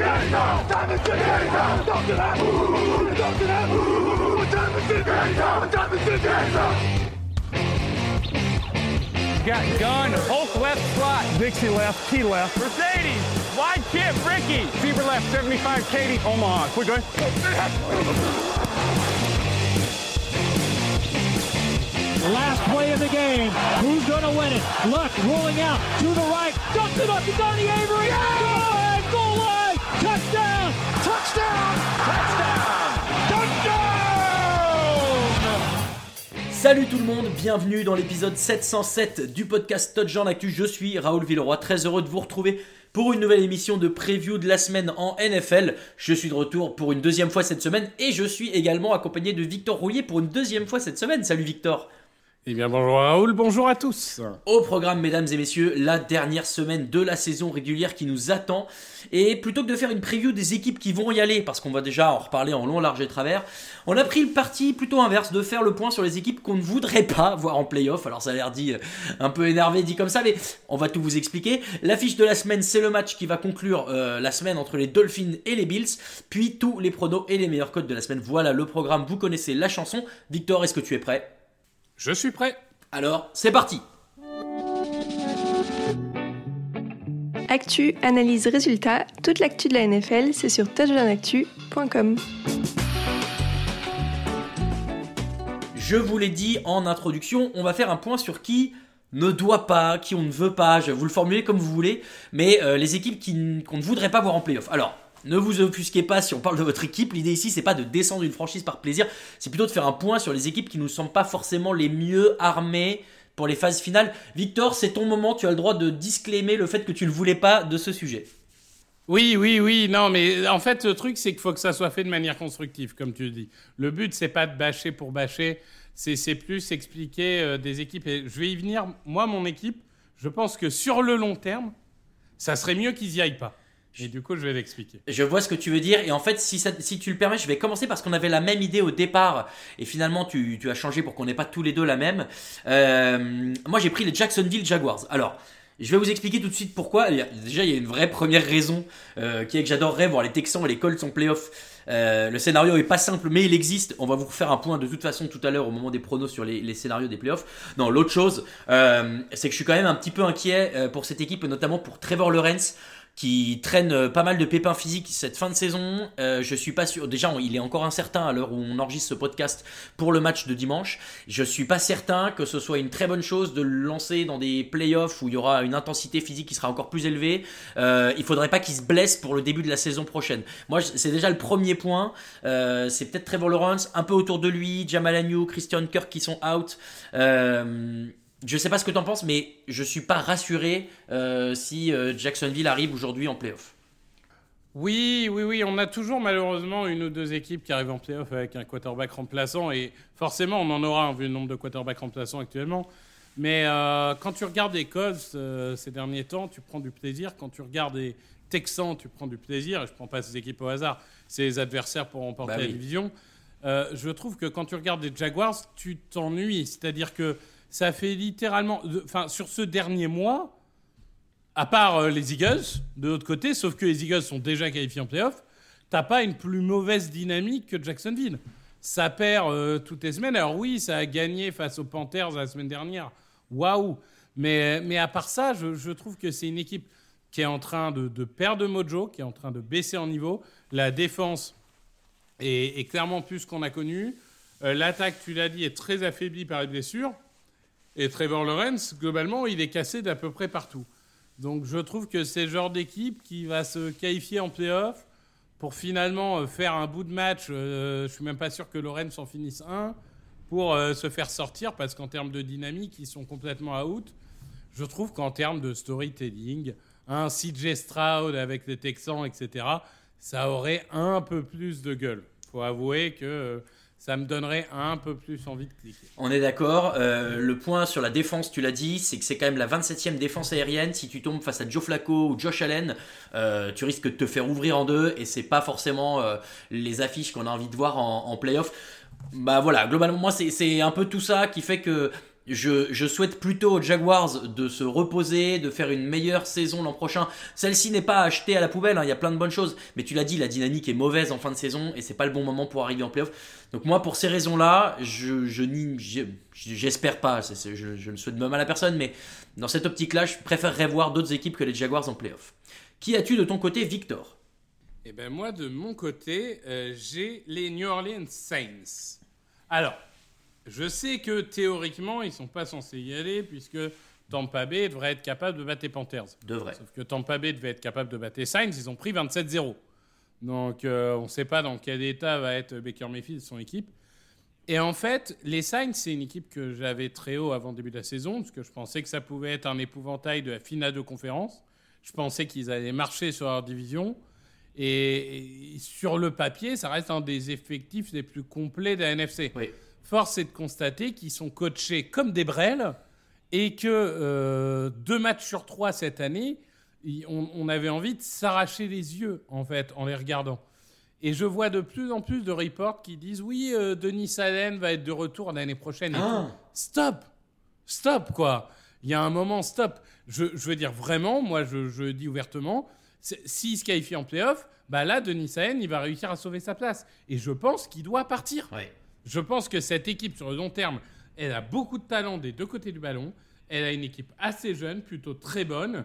time is it now? Time is it now? Talk to that. Talk to that. What time is it now? What time is it now? Got gun, Hulk left slot. Dixie left, Key left. Mercedes, wide chip, Ricky. Fever left, 75, Katie, Omaha. Quick going. Last play of the game. Who's going to win it? Luck rolling out to the right. Dumps it up to Donnie Avery. Go ahead, goal line. Salut tout le monde, bienvenue dans l'épisode 707 du podcast Touchdown Actu. Je suis Raoul Villeroy, très heureux de vous retrouver pour une nouvelle émission de preview de la semaine en NFL. Je suis de retour pour une deuxième fois cette semaine et je suis également accompagné de Victor Rouillet pour une deuxième fois cette semaine. Salut Victor. Eh bien, bonjour Raoul, bonjour à tous. Au programme, mesdames et messieurs, la dernière semaine de la saison régulière qui nous attend. Et plutôt que de faire une preview des équipes qui vont y aller, parce qu'on va déjà en reparler en long, large et travers, on a pris le parti plutôt inverse de faire le point sur les équipes qu'on ne voudrait pas voir en playoff. Alors ça a l'air dit euh, un peu énervé dit comme ça, mais on va tout vous expliquer. L'affiche de la semaine, c'est le match qui va conclure euh, la semaine entre les Dolphins et les Bills, puis tous les pronos et les meilleurs codes de la semaine. Voilà le programme, vous connaissez la chanson. Victor, est-ce que tu es prêt? Je suis prêt. Alors, c'est parti Actu, analyse, résultat, toute l'actu de la NFL, c'est sur touchdownactu.com. Je vous l'ai dit en introduction, on va faire un point sur qui ne doit pas, qui on ne veut pas, je vous le formulez comme vous voulez, mais euh, les équipes qui- qu'on ne voudrait pas voir en playoff. Alors, ne vous offusquez pas si on parle de votre équipe, l'idée ici c'est pas de descendre une franchise par plaisir, c'est plutôt de faire un point sur les équipes qui ne nous semblent pas forcément les mieux armées pour les phases finales. Victor, c'est ton moment, tu as le droit de disclaimer le fait que tu ne voulais pas de ce sujet. Oui, oui, oui, non, mais en fait, le truc, c'est qu'il faut que ça soit fait de manière constructive, comme tu le dis. Le but, c'est pas de bâcher pour bâcher, c'est c'est plus expliquer euh, des équipes. Et je vais y venir. Moi, mon équipe, je pense que sur le long terme, ça serait mieux qu'ils y aillent pas. Et du coup, je vais l'expliquer. Je vois ce que tu veux dire et en fait si, tu le permets je vais commencer parce qu'on avait la même idée au départ et finalement tu, as changé pour qu'on n'ait pas tous les deux la même. Euh, moi j'ai pris les Jacksonville Jaguars. Alors je vais vous expliquer tout de suite pourquoi. Déjà il y a une vraie première raison euh, qui est que j'adorerais voir les Texans et les Colts en playoff. Euh, le scénario est pas simple mais il existe. On va vous refaire un point de toute façon tout à l'heure au moment des pronos sur les, scénarios des playoffs. Non l'autre chose c'est que je suis quand même un petit peu inquiet pour cette équipe notamment pour Trevor Lawrence qui traîne euh, pas mal de pépins physiques cette fin de saison. Euh, je suis pas sûr. Déjà, il est encore incertain à l'heure où on enregistre ce podcast pour le match de dimanche. Je suis pas certain que ce soit une très bonne chose de le lancer dans des playoffs où il y aura une intensité physique qui sera encore plus élevée. Euh, il faudrait pas qu'il se blesse pour le début de la saison prochaine. Moi, c'est déjà le premier point. Euh, c'est peut-être Trevor Lawrence, un peu autour de lui, Jamal Agnew, Christian Kirk qui sont out. Je sais pas ce que t'en penses, mais je suis pas rassuré euh, si euh, Jacksonville arrive aujourd'hui en playoff. Oui, oui, oui, on a toujours malheureusement une ou deux équipes qui arrivent en playoff avec un quarterback remplaçant, et forcément on en aura hein, vu le nombre de quarterbacks remplaçants actuellement. Mais euh, quand tu regardes les Colts ces derniers temps, tu prends du plaisir. Quand tu regardes les Texans, tu prends du plaisir. Et je prends pas ces équipes au hasard, c'est les adversaires pour remporter Bah la division. Je trouve que quand tu regardes les Jaguars, tu t'ennuies. C'est-à-dire que ça fait littéralement, enfin sur ce dernier mois, à part euh, les Eagles, de l'autre côté, sauf que les Eagles sont déjà qualifiés en playoff, t'as pas une plus mauvaise dynamique que Jacksonville. ça perd euh, toutes les semaines. Alors oui, ça a gagné face aux Panthers la semaine dernière. Waouh mais, mais à part ça, je, trouve que c'est une équipe qui est en train de, perdre de mojo, qui est en train de baisser en niveau. La défense est, est clairement plus qu'on a connu. Euh, L'attaque, tu l'as dit, est très affaiblie par les blessures. Et Trevor Lawrence, globalement, il est cassé d'à peu près partout. Donc je trouve que c'est le genre d'équipe qui va se qualifier en playoff pour finalement euh, faire un bout de match. Euh, je suis même pas sûr que Lawrence en finisse un pour euh, se faire sortir parce qu'en termes de dynamique, ils sont complètement out. Je trouve qu'en termes de storytelling, un CJ Stroud avec les Texans, etc., ça aurait un peu plus de gueule. Faut avouer que euh, ça me donnerait un peu plus envie de cliquer. On est d'accord. Euh, le point sur la défense, tu l'as dit, c'est que c'est quand même la 27e défense aérienne. Si tu tombes face à Joe Flacco ou Josh Allen, euh, tu risques de te faire ouvrir en deux et c'est pas forcément euh, les affiches qu'on a envie de voir en, en playoff. Bah voilà, globalement, moi, c'est- c'est un peu tout ça qui fait que je, souhaite plutôt aux Jaguars de se reposer, de faire une meilleure saison l'an prochain. Celle-ci n'est pas achetée à la poubelle, hein, il y a plein de bonnes choses. Mais tu l'as dit, la dynamique est mauvaise en fin de saison et c'est pas le bon moment pour arriver en playoff. Donc moi, pour ces raisons-là, je, je j'espère pas, je, ne souhaite même à personne, mais dans cette optique-là, je préférerais voir d'autres équipes que les Jaguars en playoff. Qui as-tu de ton côté, Victor? Et ben moi, de mon côté, euh, j'ai les New Orleans Saints. Alors, je sais que théoriquement, ils sont pas censés y aller puisque Tampa Bay devrait être capable de battre les Panthers. Devrait. Sauf que Tampa Bay devait être capable de battre les Saints, ils ont pris 27-0. Donc, euh, on ne sait pas dans quel état va être Baker Mayfield, son équipe. Et en fait, les Saints, c'est une équipe que j'avais très haut avant le début de la saison, parce que je pensais que ça pouvait être un épouvantail de la finale de conférence. Je pensais qu'ils allaient marcher sur leur division. Et, et sur le papier, ça reste un des effectifs les plus complets de la NFC. Oui. Force est de constater qu'ils sont coachés comme des brels et que euh, deux matchs sur trois cette année, on, on avait envie de s'arracher les yeux, en fait, en les regardant. Et je vois de plus en plus de reports qui disent oui, euh, Denis Allen va être de retour l'année prochaine. et Ah. tout. Stop Stop, quoi Il y a un moment, stop. Je, je veux dire, vraiment, moi, je, je dis ouvertement, s'il se qualifie en playoff, bah là, Denis Allen, il va réussir à sauver sa place. Et je pense qu'il doit partir. Ouais. Je pense que cette équipe, sur le long terme, elle a beaucoup de talent des deux côtés du ballon. Elle a une équipe assez jeune, plutôt très bonne.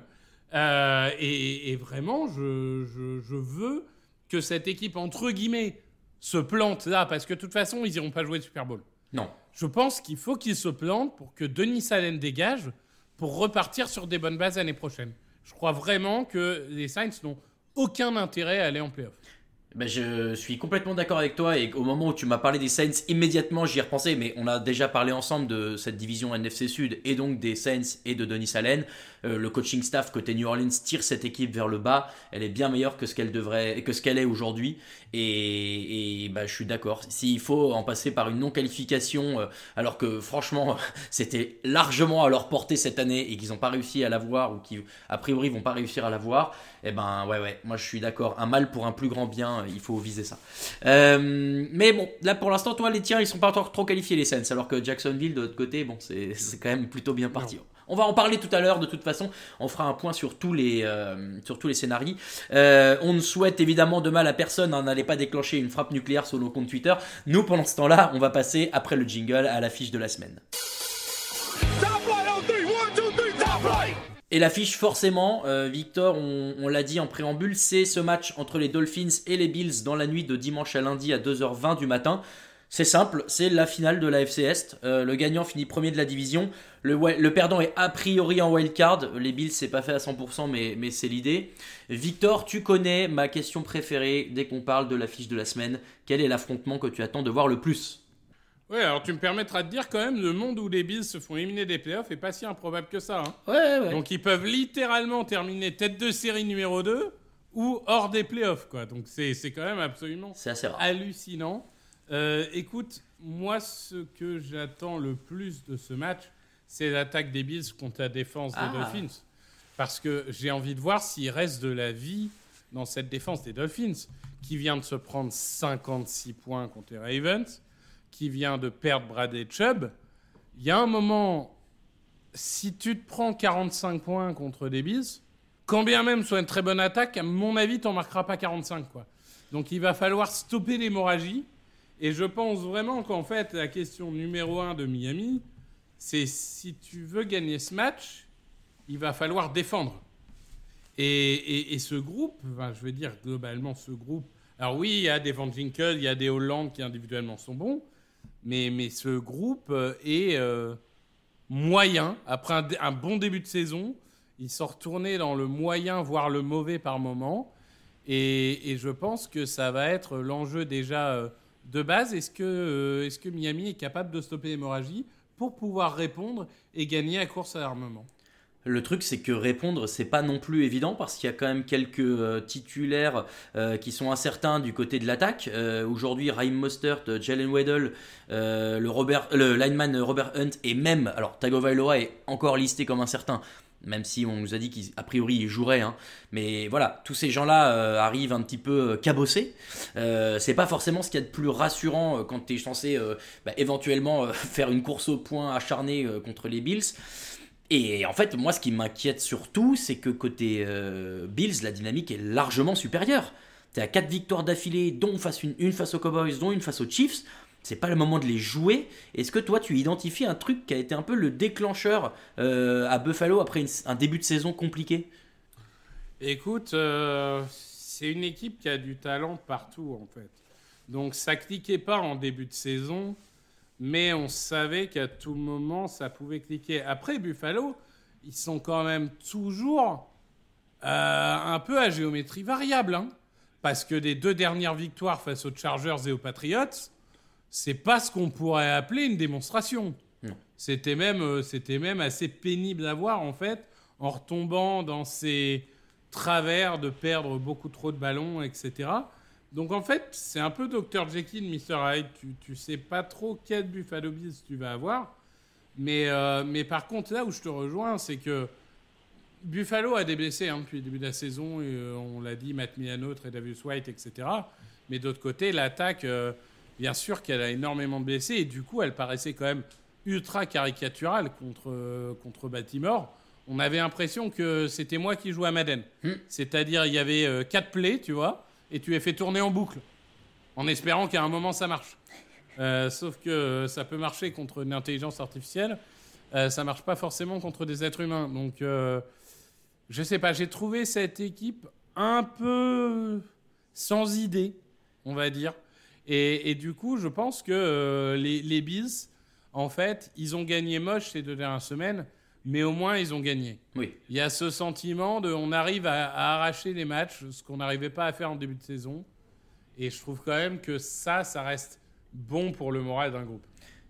Euh, et, et vraiment, je, je- je veux que cette équipe, entre guillemets, se plante là, parce que de toute façon, ils n'iront pas jouer le Super Bowl. Non. Je pense qu'il faut qu'ils se plantent pour que Denis Allen dégage pour repartir sur des bonnes bases l'année prochaine. Je crois vraiment que les Saints n'ont aucun intérêt à aller en playoff. Ben, je suis complètement d'accord avec toi et au moment où tu m'as parlé des Saints, immédiatement j'y ai repensé, mais on a déjà parlé ensemble de cette division NFC Sud et donc des Saints et de Denis Allen. Euh, le coaching staff côté New Orleans tire cette équipe vers le bas. Elle est bien meilleure que ce qu'elle devrait, que ce qu'elle est aujourd'hui. Et, et ben, je suis d'accord. S'il faut en passer par une non-qualification, euh, alors que franchement c'était largement à leur portée cette année et qu'ils n'ont pas réussi à l'avoir ou qui a priori vont pas réussir à l'avoir, eh ben ouais ouais, moi je suis d'accord. Un mal pour un plus grand bien, il faut viser ça. Euh, mais bon, là pour l'instant, toi les tiens, ils sont pas encore trop qualifiés les Saints, alors que Jacksonville de l'autre côté, bon c'est c'est quand même plutôt bien parti. On va en parler tout à l'heure. De toute façon, on fera un point sur tous les euh, scénarios. Euh, on ne souhaite évidemment de mal à personne. hein, N'allez pas déclencher une frappe nucléaire sur nos comptes Twitter. Nous, pendant ce temps-là, on va passer après le jingle à l'affiche de la semaine. Et l'affiche, forcément, euh, Victor, on, on l'a dit en préambule, c'est ce match entre les Dolphins et les Bills dans la nuit de dimanche à lundi à 2h20 du matin. C'est simple, c'est la finale de la FC Est. Euh, le gagnant finit premier de la division. Le, perdant est a priori en wildcard. Les Bills, c'est pas fait à 100%, mais, mais c'est l'idée. Victor, tu connais ma question préférée dès qu'on parle de l'affiche de la semaine. Quel est l'affrontement que tu attends de voir le plus? Ouais, alors tu me permettras de dire quand même, le monde où les Bills se font éliminer des playoffs est pas si improbable que ça. hein. Ouais, ouais. Donc ils peuvent littéralement terminer tête de série numéro 2 ou hors des playoffs, quoi. Donc c'est quand même absolument C'est assez rare. hallucinant. Euh, écoute, moi, ce que j'attends le plus de ce match, c'est l'attaque des Bills contre la défense des Ah. Dolphins. Parce que j'ai envie de voir s'il reste de la vie dans cette défense des Dolphins, qui vient de se prendre 56 points contre les Ravens, qui vient de perdre Bradley Chubb. Il y a un moment, si tu te prends 45 points contre des Bills, quand bien même soit une très bonne attaque, à mon avis, t'en marqueras pas 45. Quoi. Donc il va falloir stopper l'hémorragie. Et je pense vraiment qu'en fait, la question numéro un de Miami, c'est si tu veux gagner ce match, il va falloir défendre. Et, et- ce groupe, enfin, je veux dire globalement ce groupe, alors oui, il y a des Van Ginkel, il y a des Hollande qui individuellement sont bons, mais, mais ce groupe euh, est euh, moyen. Après un, bon début de saison, ils sont retournés dans le moyen, voire le mauvais par moment. Et, et je pense que ça va être l'enjeu déjà euh, de base. Est-ce que, euh, est-ce que Miami est capable de stopper l'hémorragie pour pouvoir répondre et gagner à course à l'armement? Le truc, c'est que répondre, c'est pas non plus évident parce qu'il y a quand même quelques euh, titulaires euh, qui sont incertains du côté de l'attaque. Aujourd'hui, Raheem Mostert, Jalen Waddle, le, Robert, le lineman Robert Hunt et même, alors Tagovailoa est encore listé comme incertain. Même si on nous a dit qu'a priori il jouerait, hein. mais voilà, tous ces gens-là euh, arrivent un petit peu euh, cabossés. Euh, c'est pas forcément ce qu'il y a de plus rassurant quand tu es censé bah, éventuellement faire une course au point acharnée contre les Bills. Et en fait, moi, ce qui m'inquiète surtout, c'est que côté Bills, la dynamique est largement supérieure. T'es à 4 victoires d'affilée, dont une face aux Cowboys, dont une face aux Chiefs. C'est pas le moment de les jouer. Est-ce que toi, tu identifies un truc qui a été un peu le déclencheur euh, à Buffalo après un début de saison compliqué? Écoute, euh, c'est une équipe qui a du talent partout en fait. Donc ça cliquait pas en début de saison, mais on savait qu'à tout moment ça pouvait cliquer. Après Buffalo, ils sont quand même toujours euh, un peu à géométrie variable, hein. parce que des deux dernières victoires face aux Chargers et aux Patriots, c'est pas ce qu'on pourrait appeler une démonstration. C'était même, euh, c'était même assez pénible à voir en fait, en retombant dans ces travers de perdre beaucoup trop de ballons, etc. Donc en fait, c'est un peu Dr Jekyll, Mr Hyde. Tu, tu sais pas trop quel Buffalo Bills tu vas avoir. Mais, euh, mais par contre, là où je te rejoins, c'est que Buffalo a des blessés hein, depuis le début de la saison. Et, euh, on l'a dit, Matt Milano, Tredavious White, etc. Mais d'autre côté, l'attaque, euh, bien sûr qu'elle a énormément de blessés. Et du coup, elle paraissait quand même ultra caricaturale contre, euh, contre Baltimore. On avait l'impression que c'était moi qui jouais à Madden. C'est-à-dire, il y avait euh, quatre plays, tu vois, et tu les fais tourner en boucle. En espérant qu'à un moment, ça marche. Euh, sauf que ça peut marcher contre une intelligence artificielle. Euh, ça marche pas forcément contre des êtres humains. Donc, je sais pas, j'ai trouvé cette équipe un peu sans idée, on va dire. Et, et du coup, je pense que euh, les, les Bills, en fait, ils ont gagné moche ces deux dernières semaines, mais au moins ils ont gagné. Oui. Il y a ce sentiment de on arrive à, à arracher les matchs, ce qu'on n'arrivait pas à faire en début de saison. Et je trouve quand même que ça, ça reste bon pour le moral d'un groupe.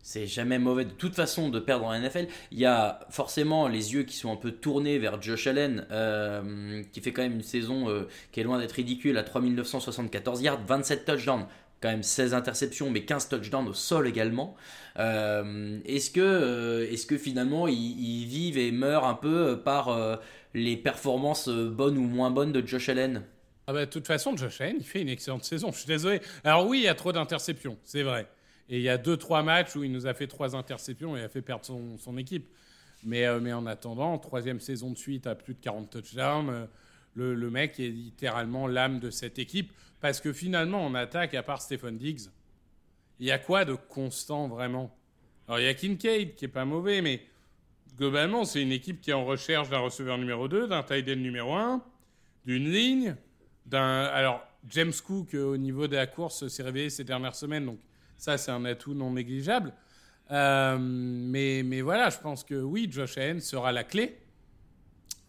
C'est jamais mauvais de toute façon de perdre en NFL. Il y a forcément les yeux qui sont un peu tournés vers Josh Allen, euh, qui fait quand même une saison euh, qui est loin d'être ridicule à 3974 yards, 27 touchdowns, quand même 16 interceptions, mais 15 touchdowns au sol également. Euh, est-ce que, euh, est-ce que finalement ils, vivent et meurent un peu par euh, les performances bonnes ou moins bonnes de Josh Allen? Ah bah, de toute façon, Josh Allen, il fait une excellente saison. Je suis désolé. Alors oui, il y a trop d'interceptions, c'est vrai. Et il y a deux, trois matchs où il nous a fait trois interceptions et a fait perdre son, son équipe. Mais, mais en attendant, troisième saison de suite à plus de 40 touchdowns, le, mec est littéralement l'âme de cette équipe. Parce que finalement, en attaque, à part Stephen Diggs, il y a quoi de constant vraiment? Alors il y a Kincaid qui est pas mauvais, mais globalement, c'est une équipe qui est en recherche d'un receveur numéro 2, d'un tight end numéro 1, d'une ligne, d'un. Alors, James Cook, euh, au niveau de la course, s'est réveillé ces dernières semaines, donc ça, c'est un atout non négligeable. Euh, mais, mais voilà, je pense que oui, Josh Allen sera la clé.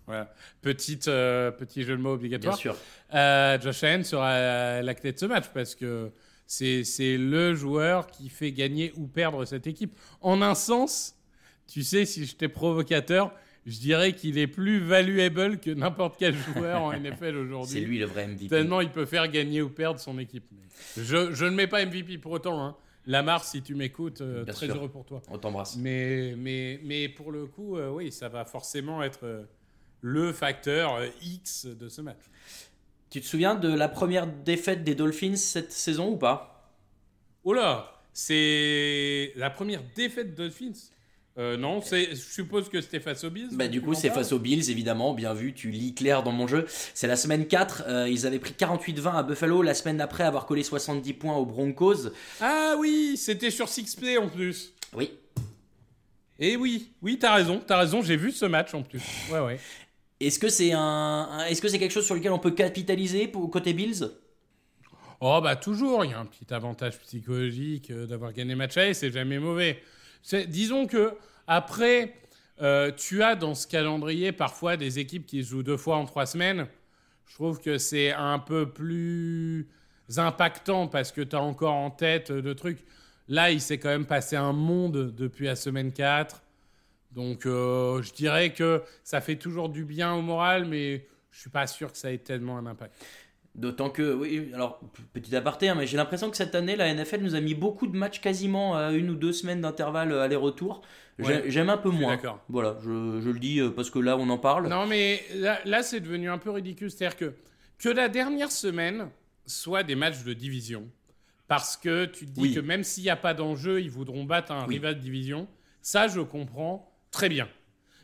Voilà. Petite, euh, petit jeu de mots obligatoire. Bien sûr. Euh, Josh Allen sera la clé de ce match parce que c'est c'est le joueur qui fait gagner ou perdre cette équipe. En un sens, tu sais, si j'étais provocateur, je dirais qu'il est plus valuable que n'importe quel joueur en NFL aujourd'hui. C'est lui le vrai MVP. Tellement il peut faire gagner ou perdre son équipe. Je, je ne mets pas MVP pour autant. Hein. Lamar, si tu m'écoutes, euh, très sûr. heureux pour toi. On t'embrasse. Mais, mais, mais pour le coup, euh, oui, ça va forcément être le facteur euh, X de ce match. Tu te souviens de la première défaite des Dolphins cette saison ou pas? Oh là, c'est la première défaite de Dolphins. Euh, non, c'est, je suppose que c'était face aux Bills. Bah, du coup, c'est face aux Bills, évidemment. Bien vu, tu lis clair dans mon jeu. C'est la semaine 4. euh, ils avaient pris 48-20 à Buffalo. La semaine d'après, avoir collé 70 points aux Broncos. Ah oui, c'était sur 6play en plus. Oui. Et oui, oui, t'as raison, t'as raison, j'ai vu ce match en plus. Ouais, ouais. Est-ce que c'est un, est-ce que c'est quelque chose sur lequel on peut capitaliser pour côté Bills? Oh bah toujours, il y a un petit avantage psychologique euh, d'avoir gagné match aller, c'est jamais mauvais. Disons que après, euh, tu as dans ce calendrier parfois des équipes qui jouent deux fois en trois semaines. Je trouve que c'est un peu plus impactant parce que tu as encore en tête euh, le truc. Là, il s'est quand même passé un monde depuis la semaine 4. Donc euh, je dirais que ça fait toujours du bien au moral, mais je suis pas sûr que ça ait tellement un impact. D'autant que, oui, alors, petit aparté, hein, mais j'ai l'impression que cette année, la NFL nous a mis beaucoup de matchs quasiment à une ou deux semaines d'intervalle euh, aller-retour. Ouais, J'aime un peu moins. d'accord. Voilà, je, je le dis euh, parce que là, on en parle. Non, mais là, là, c'est devenu un peu ridicule. C'est-à-dire que, que la dernière semaine soit des matchs de division, parce que tu te dis Oui. que même s'il n'y a pas d'enjeu, ils voudront battre un rival de division, ça, je comprends très bien.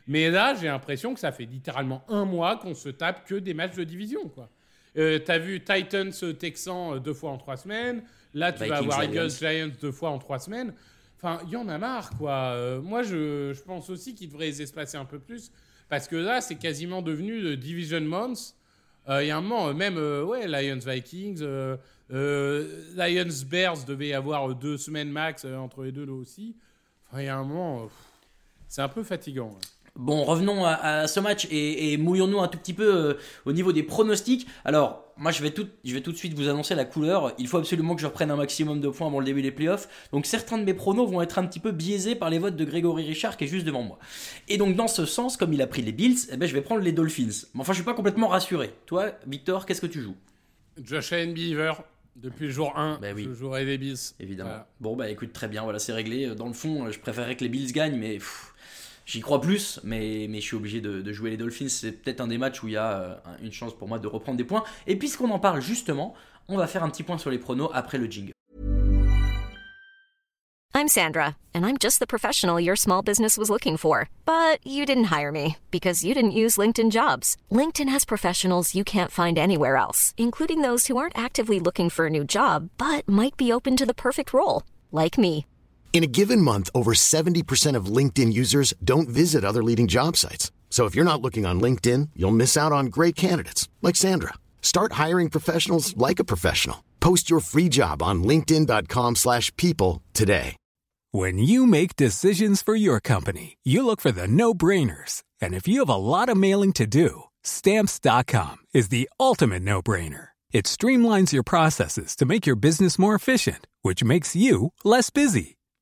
Mais là, j'ai l'impression que ça fait littéralement un mois qu'on se tape que des matchs de division, quoi. Euh, T'as vu Titans euh, Texans euh, deux fois en trois semaines. Là, tu vas avoir. Eagles Giants deux fois en trois semaines. Enfin, il y en a marre, quoi. Euh, moi, je, je pense aussi qu'ils devraient les espacer un peu plus. Parce que là, c'est quasiment devenu le Division Months. Il y a un moment, même, euh, ouais, Lions Vikings, Lions Bears devait y avoir deux semaines max entre les deux, là aussi. Enfin, il y a un moment, pff, c'est un peu fatigant. ouais. Bon, revenons à, à ce match et, et mouillons-nous un tout petit peu euh, au niveau des pronostics. Alors, moi, je vais, tout, je vais tout de suite vous annoncer la couleur. Il faut absolument que je reprenne un maximum de points avant le début des playoffs. Donc, certains de mes pronos vont être un petit peu biaisés par les votes de Grégory Richard qui est juste devant moi. Et donc, dans ce sens, comme il a pris les Bills, eh ben, je vais prendre les Dolphins. Mais enfin, je suis pas complètement rassuré. Toi, Victor, qu'est-ce que tu joues? Josh Allen Beaver, depuis le jour 1, Bah oui. je jouerai les Bills. Évidemment. Voilà. Bon, bah écoute, très bien, voilà, c'est réglé. Dans le fond, je préférerais que les Bills gagnent, mais pff, j'y crois plus. Mais, je suis obligé de, de jouer les Dolphins. C'est peut-être un des matchs où il y a euh, une chance pour moi de reprendre des points. Et puisqu'on en parle justement, on va faire un petit point sur les pronos après le jingle. I'm Sandra, and I'm just the professional your small business was looking for. But you didn't hire me because you didn't use LinkedIn jobs. LinkedIn has professionals you can't find anywhere else, including those who aren't actively looking for a new job but might be open to the perfect role, like me. In a given month, over 70% of LinkedIn users don't visit other leading job sites. So if you're not looking on LinkedIn, you'll miss out on great candidates like Sandra. Start hiring professionals like a professional. Post your free job on linkedin.com/people today. When you make decisions for your company, you look for the no-brainers. And if you have a lot of mailing to do, stamps.com is the ultimate no-brainer. It streamlines your processes to make your business more efficient, which makes you less busy.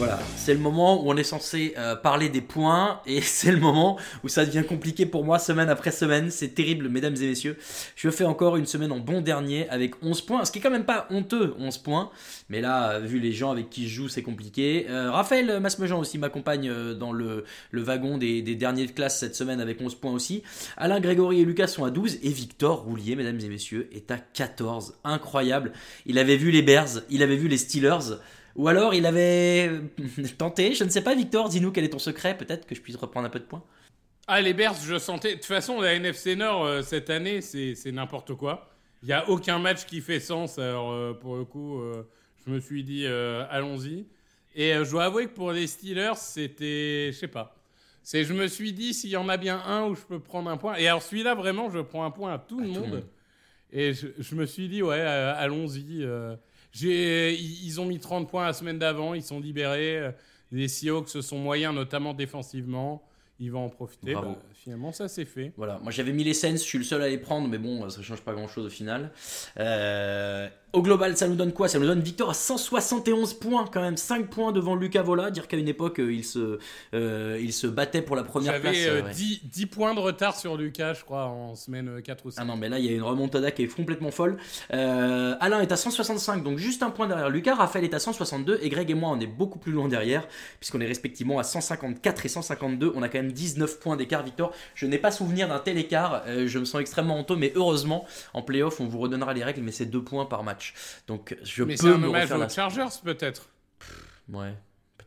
Voilà, c'est le moment où on est censé euh, parler des points et c'est le moment où ça devient compliqué pour moi semaine après semaine. C'est terrible, mesdames et messieurs. Je fais encore une semaine en bon dernier avec 11 points, ce qui est quand même pas honteux, 11 points. Mais là, vu les gens avec qui je joue, c'est compliqué. Euh, Raphaël Masmejean aussi m'accompagne euh, dans le, le wagon des, des derniers de classe cette semaine avec 11 points aussi. Alain, Grégory et Lucas sont à 12 et Victor Roulier, mesdames et messieurs, est à 14. Incroyable. Il avait vu les Bears, il avait vu les Steelers. Ou alors il avait tenté, je ne sais pas Victor, dis-nous quel est ton secret, peut-être que je puisse reprendre un peu de points. Ah, les Bears, je sentais. De toute façon, la NFC Nord, euh, cette année, c'est n'importe quoi. Il n'y a aucun match qui fait sens. Alors, euh, pour le coup, euh, Je me suis dit, allons-y. Et je dois avouer que pour les Steelers, c'était, je sais pas. C'est, je me suis dit, s'il y en a bien un où je peux prendre un point. Et alors celui-là, vraiment, je prends un point à tout, le, tout le monde. Et je, je me suis dit, ouais, allons-y. Ils ont mis 30 points la semaine d'avant, ils sont libérés. euh, Les Seahawks se sont moyens, notamment défensivement. Ils vont en profiter. Bah, finalement, ça c'est fait. Voilà, moi j'avais mis les Saints, je suis le seul à les prendre, mais bon, ça change pas grand chose au final. Euh, au global, ça nous donne quoi? Ça nous donne une victoire à 171 points, quand même, 5 points devant Lucas Vola. Dire qu'à une époque, euh, il se, euh, il se battait pour la première place. J'avais euh, euh, ouais. 10, 10 points de retard sur Lucas, je crois, en semaine euh, 4 ou 5. Ah non, mais là, il y a une remontada qui est complètement folle. Euh, Alain est à 165, donc juste un point derrière Lucas. Raphaël est à 162 et Greg et moi, on est beaucoup plus loin derrière, puisqu'on est respectivement à 154 et 152. On a quand même 19 points d'écart, Victor. Je n'ai pas souvenir d'un tel écart. Euh, je me sens extrêmement honteux, mais heureusement, en playoff, on vous redonnera les règles, mais c'est deux points par match. Donc, je Mais c'est peux un me hommage refaire aux la... Chargers, peut-être. Ouais,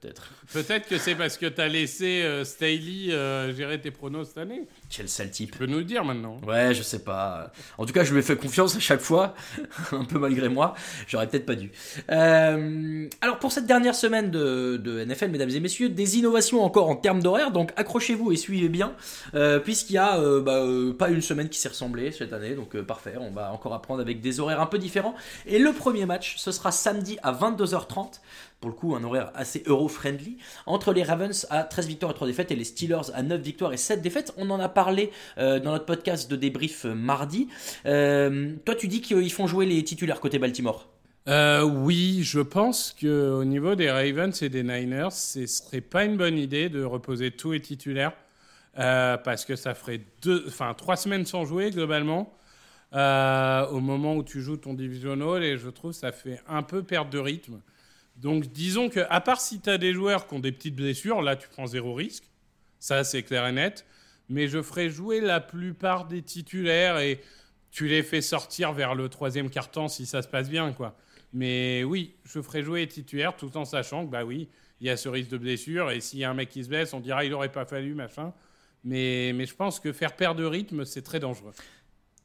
peut-être. Peut-être que c'est parce que t'as laissé euh, Staley euh, gérer tes pronos cette année. Quel sale type. Tu peux nous le dire maintenant. Ouais, je sais pas. En tout cas, je lui ai fait confiance à chaque fois, un peu malgré moi. J'aurais peut-être pas dû. Euh, alors, pour cette dernière semaine de, de NFL, mesdames et messieurs, des innovations encore en termes d'horaire. Donc, accrochez-vous et suivez bien, euh, puisqu'il y a bah, pas une semaine qui s'est ressemblée cette année. Donc, parfait. On va encore apprendre avec des horaires un peu différents. Et le premier match, ce sera samedi à 22h30 pour le coup un horaire assez euro-friendly, entre les Ravens à 13 victoires et 3 défaites et les Steelers à 9 victoires et 7 défaites. On en a parlé euh, dans notre podcast de débrief euh, mardi. Euh, toi, tu dis qu'ils font jouer les titulaires côté Baltimore oui, je pense que au niveau des Ravens et des Niners, ce serait pas une bonne idée de reposer tous les titulaires parce que ça ferait deux, enfin trois semaines sans jouer globalement au moment où tu joues ton divisional et je trouve ça fait un peu perdre de rythme. Donc disons que à part si tu as des joueurs qui ont des petites blessures, là tu prends zéro risque, ça c'est clair et net. Mais je ferai jouer la plupart des titulaires et tu les fais sortir vers le troisième quart-temps si ça se passe bien, quoi. Mais oui, je ferai jouer les titulaires tout en sachant que, bah oui, il y a ce risque de blessure et s'il y a un mec qui se blesse, on dira il n'aurait pas fallu, machin. Mais, mais je pense que faire perdre de rythme, c'est très dangereux.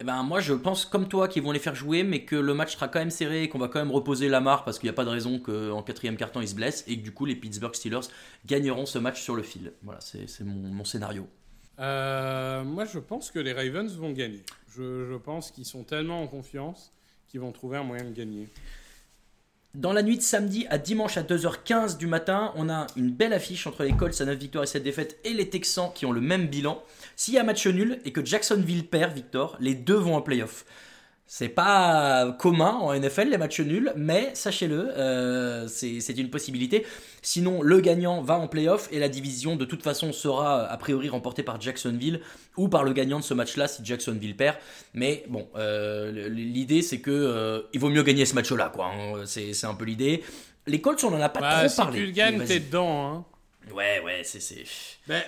Eh ben, moi, je pense comme toi qu'ils vont les faire jouer, mais que le match sera quand même serré et qu'on va quand même reposer Lamar parce qu'il n'y a pas de raison qu'en quatrième quart-temps il se blesse et que du coup les Pittsburgh Steelers gagneront ce match sur le fil. Voilà, c'est mon, mon scénario. Euh, moi, je pense que les Ravens vont gagner. Je pense qu'ils sont tellement en confiance qu'ils vont trouver un moyen de gagner. Dans la nuit de samedi à dimanche à 2h15 du matin, on a une belle affiche entre les Colts à 9 victoires et 7 défaites et les Texans qui ont le même bilan. S'il y a match nul et que Jacksonville perd, Victor, les deux vont en playoff. C'est pas commun en NFL les matchs nuls, mais sachez-le, euh, c'est c'est une possibilité. Sinon, le gagnant va en playoff et la division de toute façon sera a priori remportée par Jacksonville ou par le gagnant de ce match-là si Jacksonville perd. Mais bon, euh, l'idée c'est que euh, il vaut mieux gagner ce match-là, quoi. hein. C'est c'est un peu l'idée. Les Colts, on en a pas Bah, trop si parlé. tu le gagnes, t'es dedans. Hein. Ouais, ouais, c'est c'est. Ben,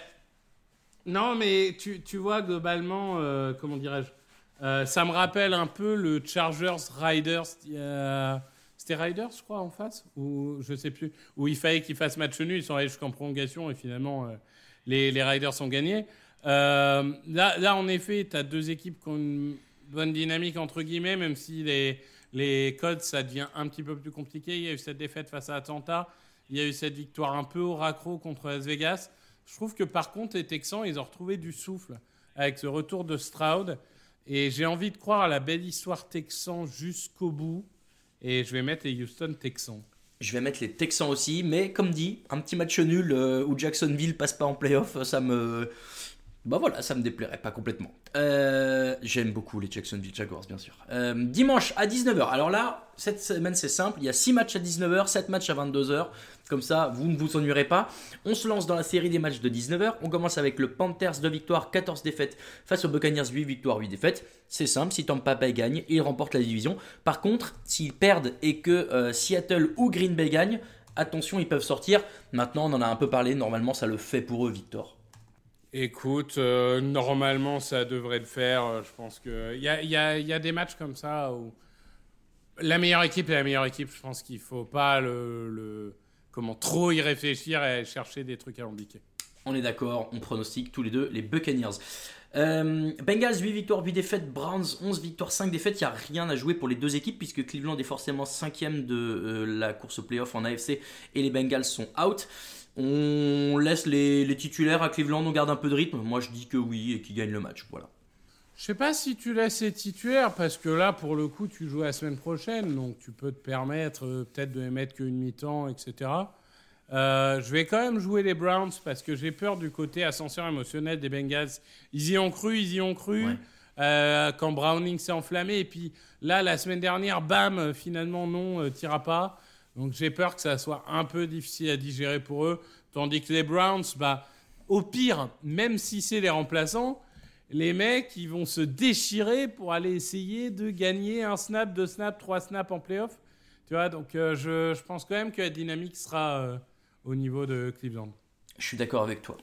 non, mais tu, tu vois, globalement, euh, comment dirais-je euh, Ça me rappelle un peu le Chargers Riders. euh, C'était Riders, je crois, en face Ou je sais plus. Où il fallait qu'ils fassent match nul, ils sont allés jusqu'en prolongation et finalement, euh, les, Riders ont gagné. Là, là, en effet, tu as deux équipes qui ont une bonne dynamique, entre guillemets, même si les, les codes, ça devient un petit peu plus compliqué. Il y a eu cette défaite face à Atlanta. Il y a eu cette victoire un peu au raccro contre Las Vegas. Je trouve que par contre, les Texans, ils ont retrouvé du souffle avec ce retour de Stroud. Et j'ai envie de croire à la belle histoire Texan jusqu'au bout. Et je vais mettre les Houston Texans. Je vais mettre les Texans aussi, mais comme dit, un petit match nul euh, où Jacksonville passe pas en playoff, ça me. Bah voilà, ça me déplairait pas complètement. Euh, J'aime beaucoup les Jacksonville Jaguars, bien sûr. Euh, dimanche à 19h. Alors là, cette semaine c'est simple, il y a 6 matchs à 19h, 7 matchs à 22h. Comme ça, vous ne vous ennuierez pas. On se lance dans la série des matchs de 19h. On commence avec le Panthers 2 victoires, 14 défaites face aux Buccaneers 8 victoires, 8 défaites. C'est simple, si Tampa Bay gagne, ils remportent la division. Par contre, s'ils perdent et que euh, Seattle ou Green Bay gagnent, attention, ils peuvent sortir. Maintenant, on en a un peu parlé, normalement ça le fait pour eux, Victor. Écoute, euh, normalement, ça devrait le faire. Euh, Je pense a, il y, a, des matchs comme ça où la meilleure équipe est la meilleure équipe. Je pense qu'il ne faut pas comment, trop y réfléchir et chercher des trucs alambiqués. On est d'accord, on pronostique tous les deux les Buccaneers. Euh, Bengals 8 victoires, 8 défaites, Browns 11 victoires, 5 défaites. Il n'y a rien à jouer pour les deux équipes puisque Cleveland est forcément 5 de la course au playoff en AFC et les Bengals sont out. On laisse les, les titulaires à Cleveland, on garde un peu de rythme. Moi je dis que oui et qu'ils gagnent le match. Voilà. Je sais pas si tu laisses les titulaires parce que là, pour le coup, tu joues la semaine prochaine, donc tu peux te permettre euh, peut-être de les mettre qu'une mi-temps, etc. Euh, je vais quand même jouer les Browns parce que j'ai peur du côté ascenseur émotionnel des Bengals. Ils y ont cru, ils y ont cru. Euh, quand Browning s'est enflammé. Et puis là, la semaine dernière, bam, finalement, non, euh, tira pas. Donc j'ai peur que ça soit un peu difficile à digérer pour eux. Tandis que les Browns, bah, au pire, même si c'est les remplaçants, les mecs, ils vont se déchirer pour aller essayer de gagner un snap, deux snaps, trois snaps en playoff. Tu vois, donc je, je, pense quand même que la dynamique sera au niveau de Cleveland. Je suis d'accord avec toi.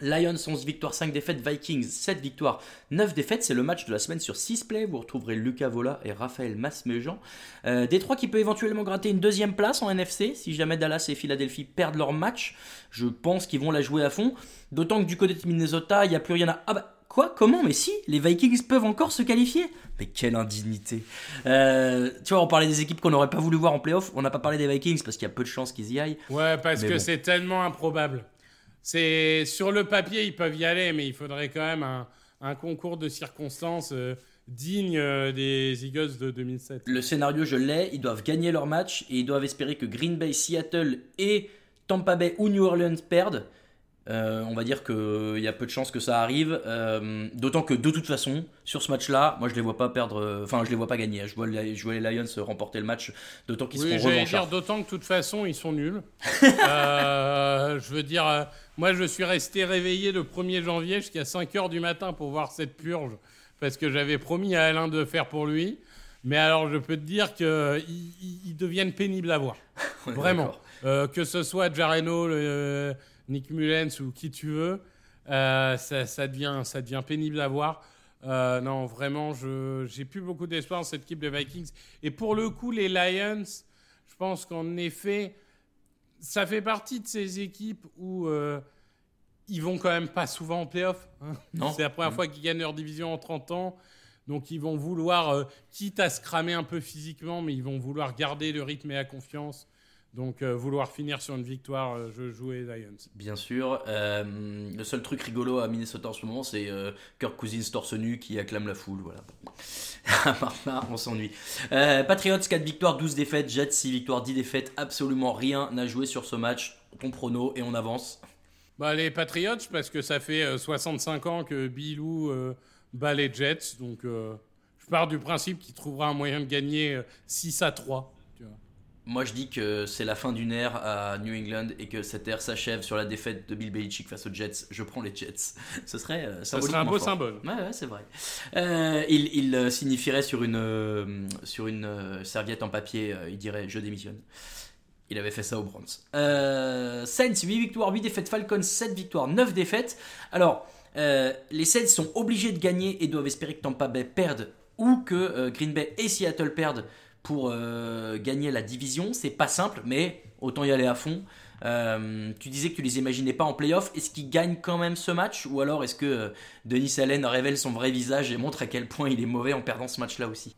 Lions 11 victoires, 5 défaites, Vikings 7 victoires, 9 défaites, c'est le match de la semaine sur 6 plays, vous retrouverez Lucas Vola et Raphaël Masmejean. Euh, Détroit qui peut éventuellement gratter une deuxième place en NFC si jamais Dallas et Philadelphie perdent leur match, je pense qu'ils vont la jouer à fond, d'autant que du côté de Minnesota, il n'y a plus rien à... Ah bah Quoi? Comment? Mais si, les Vikings peuvent encore se qualifier? Mais quelle indignité. Euh, tu vois, on parlait des équipes qu'on n'aurait pas voulu voir en playoff. On n'a pas parlé des Vikings parce qu'il y a peu de chances qu'ils y aillent. Ouais, parce que c'est tellement improbable. C'est sur le papier, ils peuvent y aller, mais il faudrait quand même un, concours de circonstances euh, digne euh, des Eagles de 2007. Le scénario, je l'ai. Ils doivent gagner leur match et ils doivent espérer que Green Bay, Seattle et Tampa Bay ou New Orleans perdent. Euh, on va dire qu'il y a peu de chances que ça arrive. Euh, d'autant que de toute façon, sur ce match-là, moi je les vois pas perdre. Euh, enfin, je les vois pas gagner. Je vois, les, je vois les Lions remporter le match. D'autant qu'ils oui, seront dire D'autant que de toute façon, ils sont nuls. je veux dire, moi je suis resté réveillé le 1er janvier jusqu'à 5 h du matin pour voir cette purge. Parce que j'avais promis à Alain de faire pour lui. Mais alors, je peux te dire qu'ils ils deviennent pénibles à voir. Vraiment. que ce soit Jareno, le Nick Mullens ou qui tu veux, euh, ça, devient, ça devient pénible à voir. Euh, non, vraiment, je j'ai plus beaucoup d'espoir dans cette équipe de Vikings. Et pour le coup, les Lions, je pense qu'en effet, ça fait partie de ces équipes où euh, ils vont quand même pas souvent en playoff. Hein. C'est la première fois qu'ils gagnent leur division en 30 ans. Donc ils vont vouloir, quitte à se cramer un peu physiquement, mais ils vont vouloir garder le rythme et la confiance. Donc euh, vouloir finir sur une victoire, euh, je jouais Lions. Bien sûr. Euh, le seul truc rigolo à Minnesota en ce moment, c'est Kirk Cousins torse nu qui acclame la foule. Voilà. on s'ennuie. Patriots 4 victoires, 12 défaites. Jets 6 victoires, 10 défaites. Absolument rien à jouer sur ce match. Ton prono et on avance. Bah, les Patriots, parce que ça fait 65 ans que Billou bat les Jets. Donc je pars du principe qu'il trouvera un moyen de gagner 6 à 3. Moi, je dis que c'est la fin d'une ère à New England et que cette ère s'achève sur la défaite de Bill Belichick face aux Jets. Je prends les Jets. Ce serait, euh, Ça serait un beau symbole. Ouais, ouais c'est vrai. Euh, il, il euh, signifierait sur une, sur une serviette en papier, il dirait Je démissionne. Il avait fait ça aux Browns. Saints, 8 victoires, 8 défaites. Falcons, 7 victoires, 9 défaites. Alors, les Saints sont obligés de gagner et doivent espérer que Tampa Bay perde ou que Green Bay et Seattle perdent pour euh, gagner la division. C'est pas simple, mais autant y aller à fond. Euh, tu disais que tu les imaginais pas en playoff. Est-ce qu'ils gagnent quand même ce match Ou alors est-ce que euh, Denis Allen révèle son vrai visage et montre à quel point il est mauvais en perdant ce match-là aussi?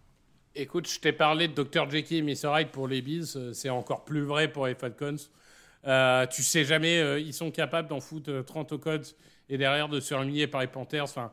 Écoute, je t'ai parlé de Dr. Jekyll et Mr. Hyde pour les Bills. C'est encore plus vrai pour les Falcons. tu sais jamais, ils sont capables d'en foutre 30 au code et derrière de se remuer par les Panthers. Enfin,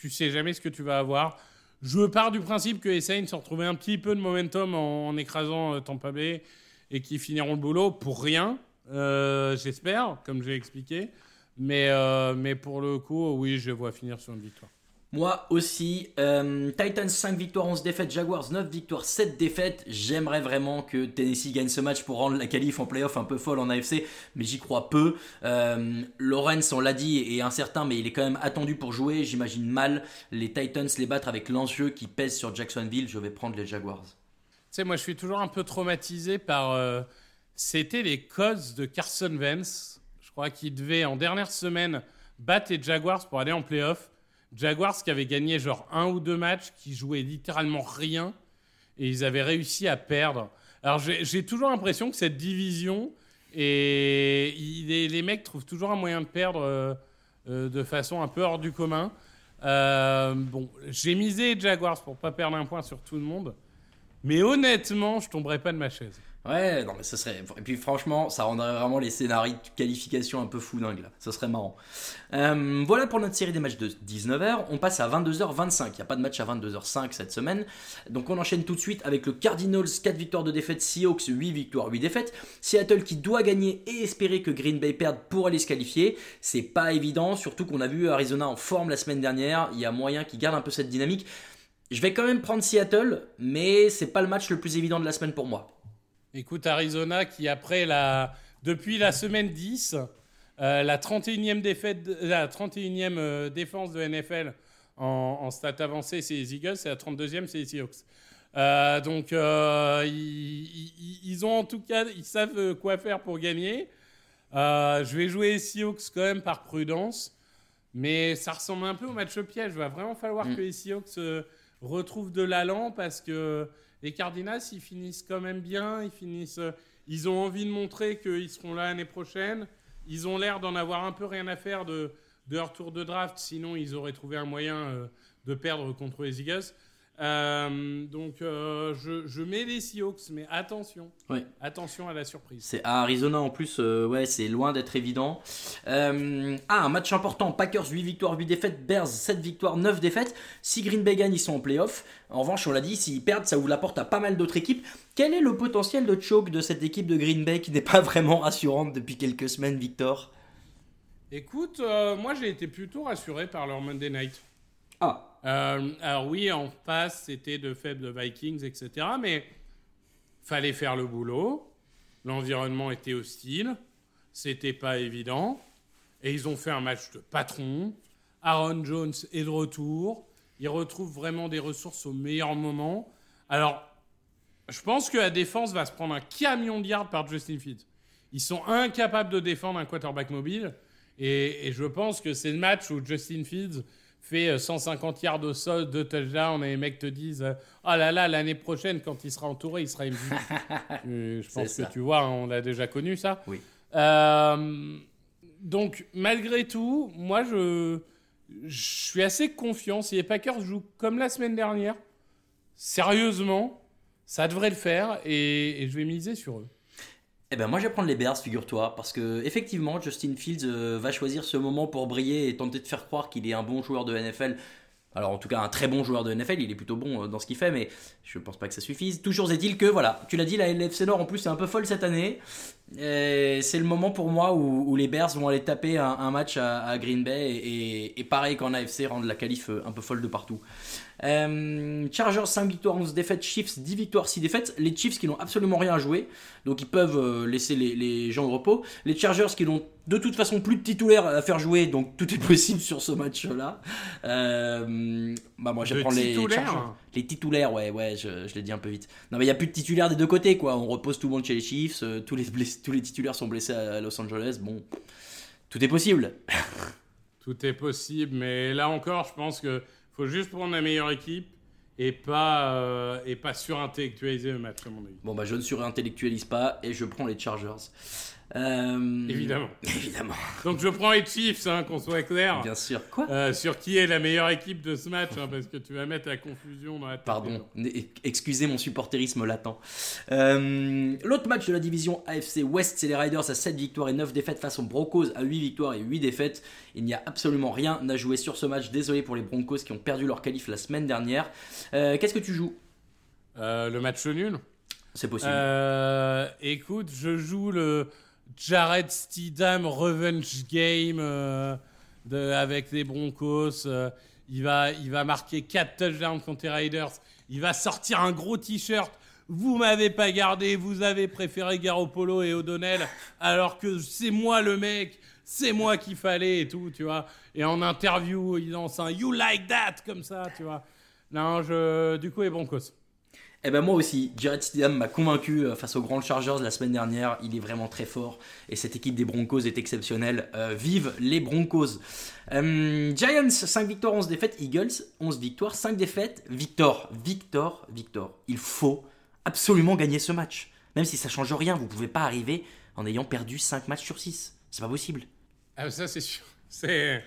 tu sais jamais ce que tu vas avoir. Je pars du principe que les Saints ont un petit peu de momentum en, écrasant euh, Tampa Bay et qui finiront le boulot pour rien, euh, j'espère, comme j'ai expliqué. Mais, euh, mais pour le coup, oui, je vois finir sur une victoire. Moi aussi, euh, Titans 5 victoires, 11 défaites, Jaguars 9 victoires, 7 défaites. J'aimerais vraiment que Tennessee gagne ce match pour rendre la qualif en playoff un peu folle en AFC, mais j'y crois peu. Euh, Lawrence, on l'a dit, est incertain, mais il est quand même attendu pour jouer. J'imagine mal les Titans les battre avec l'enjeu qui pèse sur Jacksonville. Je vais prendre les Jaguars. Tu sais, moi je suis toujours un peu traumatisé par. Euh, c'était les causes de Carson Vance. Je crois qu'il devait en dernière semaine battre les Jaguars pour aller en playoff. Jaguars qui avaient gagné genre un ou deux matchs, qui jouaient littéralement rien, et ils avaient réussi à perdre. Alors j'ai toujours l'impression que cette division Et les mecs trouvent toujours un moyen de perdre euh, euh, de façon un peu hors du commun. Euh, bon, j'ai misé Jaguars pour pas perdre un point sur tout le monde. Mais honnêtement, je tomberai pas de ma chaise. Ouais, non, mais ce serait. Et puis franchement, ça rendrait vraiment les scénarios de qualification un peu fou dingue là. Ce serait marrant. Euh, voilà pour notre série des matchs de 19h. On passe à 22h25. Il n'y a pas de match à 22h05 cette semaine. Donc on enchaîne tout de suite avec le Cardinals 4 victoires de défaite, Seahawks 8 victoires, 8 défaites. Seattle qui doit gagner et espérer que Green Bay perde pour aller se qualifier. C'est pas évident, surtout qu'on a vu Arizona en forme la semaine dernière. Il y a moyen qu'ils gardent un peu cette dynamique. Je vais quand même prendre Seattle, mais c'est pas le match le plus évident de la semaine pour moi. Écoute, Arizona qui, après la. Depuis la semaine 10, euh, la 31e, défaite, la 31e euh, défense de NFL en, en stats avancées, c'est les Eagles, et la 32e, c'est les Seahawks. Euh, donc, euh, ils, ont en tout cas, ils savent quoi faire pour gagner. Je vais jouer les Seahawks quand même par prudence, mais ça ressemble un peu au match piège. Il va vraiment falloir Mm. que les Seahawks retrouvent de l'allant parce que les Cardinals, ils finissent quand même bien. Ils finissent, euh, ils ont envie de montrer qu'ils seront là l'année prochaine. Ils ont l'air d'en avoir un peu rien à faire de, de leur tour de draft. Sinon, ils auraient trouvé un moyen euh, de perdre contre les Eagles. Euh, donc, euh, je, je mets les Seahawks, mais attention, Ouais. attention à la surprise. C'est à Arizona en plus, euh, ouais, c'est loin d'être évident. Ah, un match important Packers 8 victoires, 8 défaites, Bears 7 victoires, 9 défaites. Si Green Bay gagne, ils sont en playoff. En revanche, on l'a dit, s'ils perdent, ça ouvre la porte à pas mal d'autres équipes. Quel est le potentiel de choke de cette équipe de Green Bay qui n'est pas vraiment rassurante depuis quelques semaines, Victor? Écoute, moi j'ai été plutôt rassuré par leur Monday Night. Ah, Euh, alors oui, en face, c'était de faibles Vikings, etc. Mais fallait faire le boulot. L'environnement était hostile. C'était pas évident. Et ils ont fait un match de patron. Aaron Jones est de retour. Il retrouve vraiment des ressources au meilleur moment. Alors, je pense que la défense va se prendre un camion de yards par Justin Fields. Ils sont incapables de défendre un quarterback mobile. Et, et je pense que c'est le match où Justin Fields fait euh, 150 yards au sol, deux touchdowns, et les mecs te disent euh, Oh là là, l'année prochaine, quand il sera entouré, il sera MVP. Euh, je pense que tu vois, on l'a déjà connu ça. Oui. Euh, donc, malgré tout, moi, je, je suis assez confiant. Si les Packers jouent comme la semaine dernière, sérieusement, ça devrait le faire et, et je vais miser sur eux. Eh ben moi je vais prendre les Bears, figure-toi, parce que effectivement Justin Fields euh, va choisir ce moment pour briller et tenter de faire croire qu'il est un bon joueur de NFL. Alors en tout cas un très bon joueur de NFL, il est plutôt bon euh, dans ce qu'il fait, mais je pense pas que ça suffise. Toujours est-il que voilà, tu l'as dit, la LFC Nord en plus est un peu folle cette année. C'est le moment pour moi où, les Bears vont aller taper un, match à, Green Bay et pareil qu'en AFC rendre la qualif euh, un peu folle de partout. Euh, Chargers 5 victoires, 11 défaites, Chiefs 10 victoires, 6 défaites. Les Chiefs qui n'ont absolument rien à jouer, donc ils peuvent euh, laisser les, les gens au repos. Les Chargers qui n'ont de toute façon plus de titulaires à faire jouer, donc tout est possible sur ce match-là. Euh, bah moi prendre les Chargers. Les titulaires, ouais, ouais, je, je l'ai dit un peu vite. Non mais il y a plus de titulaires des deux côtés, quoi. On repose tout le monde chez les Chiefs, tous, les bless- tous les titulaires sont blessés à Los Angeles, bon, tout est possible. Tout est possible, mais là encore, je pense que faut juste prendre la meilleure équipe et pas, euh, et pas surintellectualiser le match, à mon avis. Bon bah je ne surintellectualise pas et je prends les Chargers. Euh, Évidemment. Évidemment. Donc je prends les Chiefs, hein, qu'on soit clair. Bien sûr. Quoi? Euh, sur qui est la meilleure équipe de ce match, hein, parce que tu vas mettre la confusion dans la tête. Pardon, excusez mon supporterisme latent. Euh, L'autre match de la division AFC West, c'est les Riders à 7 victoires et 9 défaites face aux Broncos à 8 victoires et 8 défaites. Il n'y a absolument rien à jouer sur ce match. Désolé pour les Broncos qui ont perdu leur qualif la semaine dernière. Qu'est-ce que tu joues? Le match nul? C'est possible. Écoute, je joue le Jared Steedham Revenge Game euh, avec les Broncos. Euh, il, va, il va marquer 4 touchdowns contre les Raiders. Il va sortir un gros t-shirt. Vous m'avez pas gardé, vous avez préféré Garoppolo et O'Donnell, alors que c'est moi le mec, c'est moi qu'il fallait et tout, tu vois. Et en interview, il lance un You like that? comme ça, tu vois. Non, je, du coup, les Broncos. Eh ben moi aussi, Jared Stidham m'a convaincu euh, face aux Grand Chargers la semaine dernière. Il est vraiment très fort et cette équipe des Broncos est exceptionnelle. Euh, vive les Broncos. Euh, Giants 5 victoires, 11 défaites. Eagles 11 victoires, 5 défaites. Victor, Victor, Victor. Il faut absolument gagner ce match. Même si ça change rien, vous pouvez pas arriver en ayant perdu 5 matchs sur 6. C'est pas possible. Ah, ça, c'est sûr. C'est...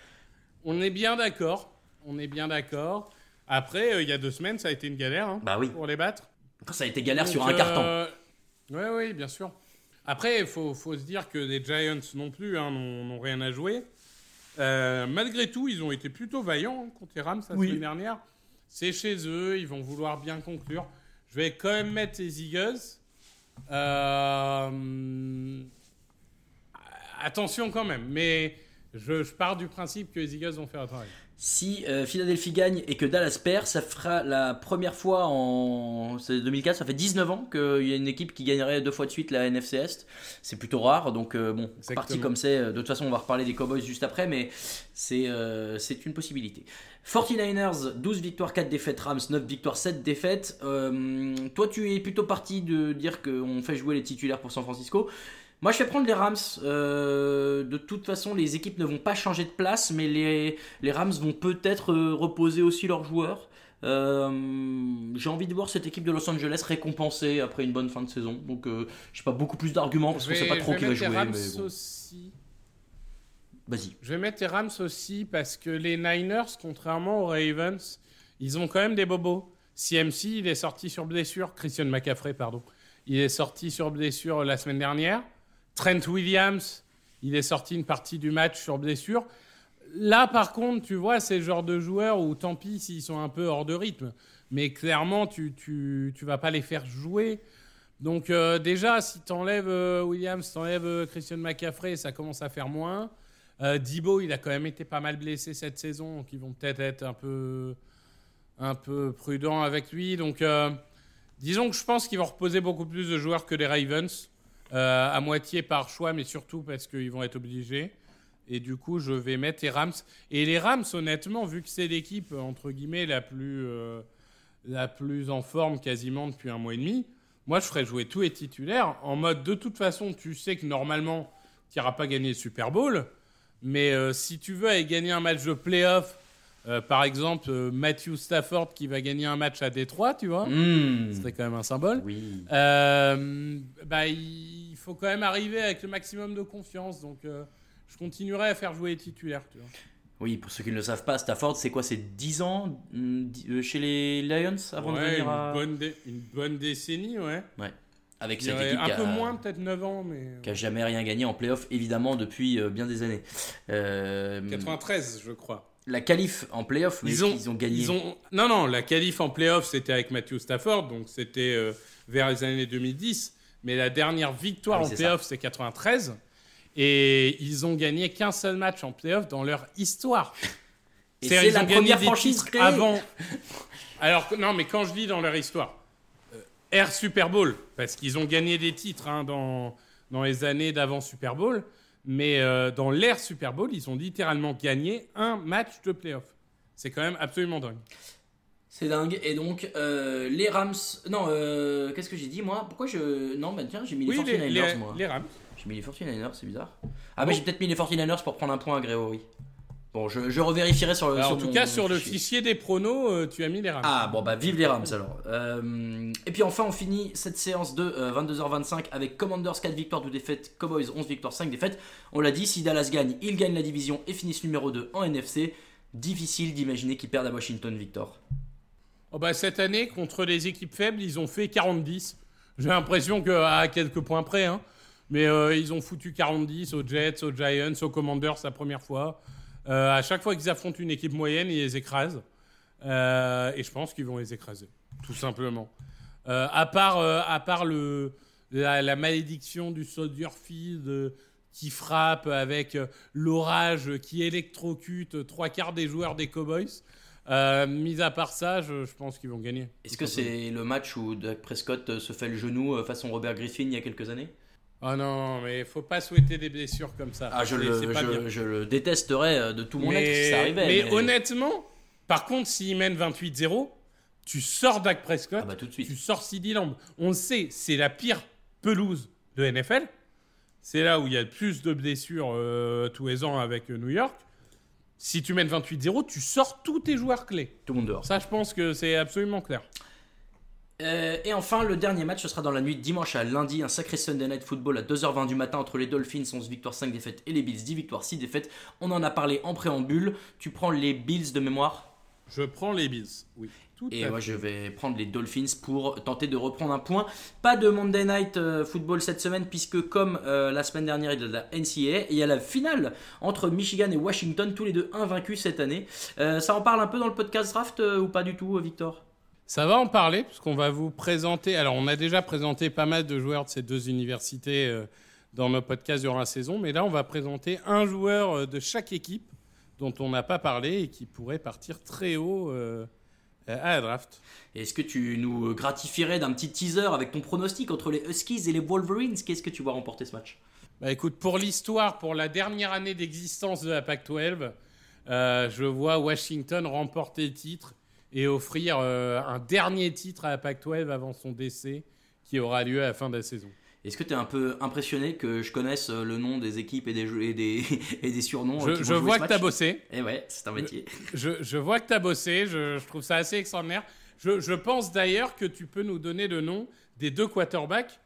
On est bien d'accord. On est bien d'accord. Après, euh, il y a deux semaines, ça a été une galère hein, Bah oui. pour les battre. Ça a été galère sur un carton. euh, Oui, oui, bien sûr. Après, il faut, faut se dire que les Giants non plus hein, n'ont rien à jouer. Euh, malgré tout, ils ont été plutôt vaillants hein, contre les Rams la Oui. semaine dernière. C'est chez eux, ils vont vouloir bien conclure. Je vais quand même mettre les Eagles. Euh, Attention quand même, mais je, je pars du principe que les Eagles vont faire le travail. Si euh, Philadelphie gagne et que Dallas perd, ça fera la première fois en c'est 2004, ça fait 19 ans qu'il y a une équipe qui gagnerait deux fois de suite la NFC Est. C'est plutôt rare, donc euh, bon, Exactement. parti comme c'est. euh, De toute façon, on va reparler des Cowboys juste après, mais c'est euh, c'est une possibilité. 49ers, 12 victoires, 4 défaites, Rams, 9 victoires, 7 défaites. Toi, tu es plutôt parti de dire qu'on fait jouer les titulaires pour San Francisco. Moi, je vais prendre les Rams. Euh, de toute façon, les équipes ne vont pas changer de place, mais les, les Rams vont peut-être euh, reposer aussi leurs joueurs. Euh, J'ai envie de voir cette équipe de Los Angeles récompensée après une bonne fin de saison. Donc, euh, j'ai pas beaucoup plus d'arguments parce qu'on sait pas trop qui va jouer. Rams mais bon. aussi. Vas-y. Je vais mettre les Rams aussi parce que les Niners, contrairement aux Ravens, ils ont quand même des bobos. CMC, il est sorti sur blessure. Christian McCaffrey, pardon. Il est sorti sur blessure la semaine dernière. Trent Williams, il est sorti une partie du match sur blessure. Là, par contre, tu vois, c'est le genre de joueurs où tant pis s'ils sont un peu hors de rythme. Mais clairement, tu, tu, tu vas pas les faire jouer. Donc, euh, déjà, si tu enlèves Williams, tu enlèves Christian McCaffrey, ça commence à faire moins. Euh, Debo, il a quand même été pas mal blessé cette saison, donc ils vont peut-être être un peu, un peu prudents avec lui. Donc, euh, disons que je pense qu'ils vont reposer beaucoup plus de joueurs que les Ravens, euh, à moitié par choix, mais surtout parce qu'ils vont être obligés. Et du coup, je vais mettre les Rams. Et les Rams, honnêtement, vu que c'est l'équipe, entre guillemets, la plus, euh, la plus en forme quasiment depuis un mois et demi, moi, je ferais jouer tous les titulaires en mode, de toute façon, tu sais que normalement, tu n'iras pas gagner le Super Bowl. Mais euh, si tu veux aller gagner un match de playoff, euh, par exemple, euh, Matthew Stafford qui va gagner un match à Détroit, tu vois, Mmh. ce serait quand même un symbole. Oui. Euh, bah, il faut quand même arriver avec le maximum de confiance. Donc, je continuerai à faire jouer les titulaires. Tu vois. Oui, pour ceux qui ne le savent pas, Stafford, c'est quoi? C'est 10 ans mm, euh, chez les Lions avant de Ouais, venir une, bonne dé- une bonne décennie, ouais. Ouais. Avec cette équipe un qui a, peu moins, peut-être 9 ans, mais. qui a jamais rien gagné en playoff, évidemment, depuis bien des années. Euh, 93, je crois. La qualif en playoff, mais Ils ont, ils ont gagné. ils ont- Non, non, la qualif en playoff, c'était avec Matthew Stafford, donc c'était euh, vers les années 2010. Mais la dernière victoire Ah oui, en playoff, c'est 93. Et ils ont gagné qu'un seul match en playoff dans leur histoire. Et c'est la première franchise créée. avant. Alors, non, mais quand je dis dans leur histoire, euh, Air Super Bowl, parce qu'ils ont gagné des titres hein, dans, dans les années d'avant Super Bowl, mais euh, dans l'ère Super Bowl, ils ont littéralement gagné un match de playoff. C'est quand même absolument dingue. C'est dingue. Et donc, euh, les Rams. Non, euh, qu'est-ce que j'ai dit moi? Pourquoi je. Non, bah tiens, j'ai mis les Oui, 49ers les, moi. les Rams. J'ai mis les 49ers, c'est bizarre. Ah, mais j'ai peut-être mis les 49ers pour prendre un point à Grégory. Bon, je, je revérifierai sur le. Alors, sur en tout mon cas, sur le fichier. fichier des pronos, euh, tu as mis les Rams. Ah bon bah vive les Rams alors. Euh, et puis enfin on finit cette séance de euh, 22h25 avec Commanders 4 victoires 2 défaites, Cowboys 11 victoires 5 défaites. On l'a dit, si Dallas gagne, ils gagnent la division et finissent numéro 2 en NFC. Difficile d'imaginer qu'ils perdent à Washington Victor. Oh bah, cette année, contre les équipes faibles, ils ont fait 40-10. J'ai l'impression qu'à quelques points près, hein, mais euh, ils ont foutu 40-10 aux Jets, aux Giants, aux Commanders la première fois. Euh, à chaque fois qu'ils affrontent une équipe moyenne, ils les écrasent. Euh, et je pense qu'ils vont les écraser, tout simplement. Euh, à part, à part le, la, la malédiction du Soldier Field qui frappe avec l'orage qui électrocute trois quarts des joueurs des Cowboys. Euh, mis à part ça, je, je pense qu'ils vont gagner. Est-ce que c'est le match où Dak Prescott se fait le genou façon Robert Griffin il y a quelques années? Ah non, mais faut pas souhaiter des blessures comme ça. Ah je le, pas bien. je, je le détesterais euh, de tout mon mais, être si ça arrivait. mais honnêtement, par contre, s'ils mènent 28-0, tu sors Dak Prescott, Ah bah tout de suite. tu sors CD Lamb. On le sait, c'est la pire pelouse de NFL. C'est là où il y a le plus de blessures euh, tous les ans avec New York. Si tu mènes 28-0, tu sors tous tes joueurs clés. Tout le monde dehors. Ça, je pense que c'est absolument clair. Euh, et enfin, le dernier match, ce sera dans la nuit de dimanche à lundi, un sacré Sunday Night Football à 2h20 du matin entre les Dolphins, 11 victoires, 5 défaites, et les Bills, 10 victoires, 6 défaites. On en a parlé en préambule. Tu prends les Bills de mémoire? Je prends les Bills, oui. Tout Et moi, je vais prendre les Dolphins pour tenter de reprendre un point. Pas de Monday Night euh, Football cette semaine, puisque comme euh, la semaine dernière, il y a de la NCAA. Et il y a la finale entre Michigan et Washington, tous les deux invaincus cette année. Euh, ça en parle un peu dans le podcast draft ou pas du tout, Victor? Ça va en parler, puisqu'on va vous présenter. Alors, on a déjà présenté pas mal de joueurs de ces deux universités euh, dans nos podcasts durant la saison, mais là, on va présenter un joueur euh, de chaque équipe dont on n'a pas parlé et qui pourrait partir très haut euh, à la draft. Est-ce que tu nous gratifierais d'un petit teaser avec ton pronostic entre les Huskies et les Wolverines? Qu'est-ce que tu vois remporter ce match? Bah écoute, pour l'histoire, pour la dernière année d'existence de la PAC-12, euh, je vois Washington remporter le titre et offrir euh, un dernier titre à la PAC-12 avant son décès qui aura lieu à la fin de la saison. Est-ce que tu es un peu impressionné que je connaisse euh, le nom des équipes et des, jeux, et des, et des surnoms Je, euh, qui je jouer vois que tu as bossé. Et ouais, c'est un métier. Je, je vois que tu as bossé. Je, je trouve ça assez extraordinaire. Je, je pense d'ailleurs que tu peux nous donner le nom des deux quarterbacks